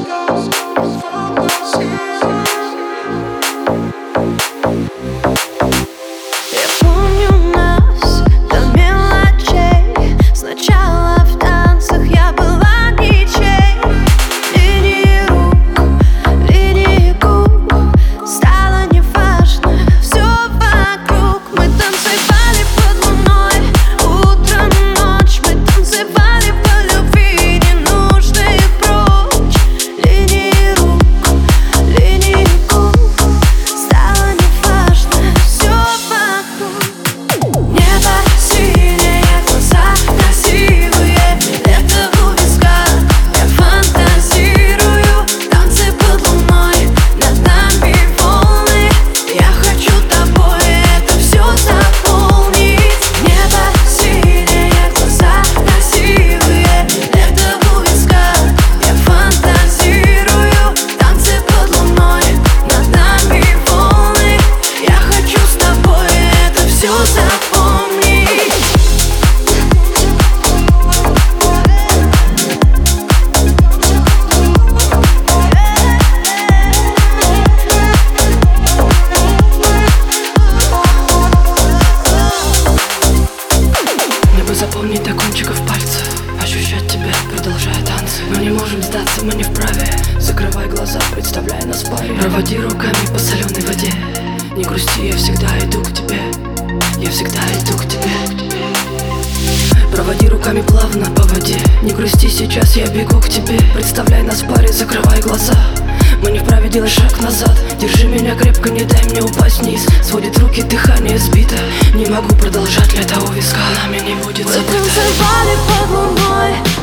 goes, goes, goes. продолжая танцы. Мы не можем сдаться, мы не вправе. Закрывай глаза, представляя нас в паре. Проводи руками по соленой воде. Не грусти, я всегда иду к тебе. Я всегда иду к тебе. Проводи руками плавно по воде. Не грусти, сейчас я бегу к тебе. Представляй нас в паре, закрывай глаза. Мы не вправе делать шаг назад. Держи меня крепко, не дай мне упасть вниз. Сводит руки, дыхание сбито. Не могу продолжать лето у виска. Она меня не будет забыта Мы танцевали под луной.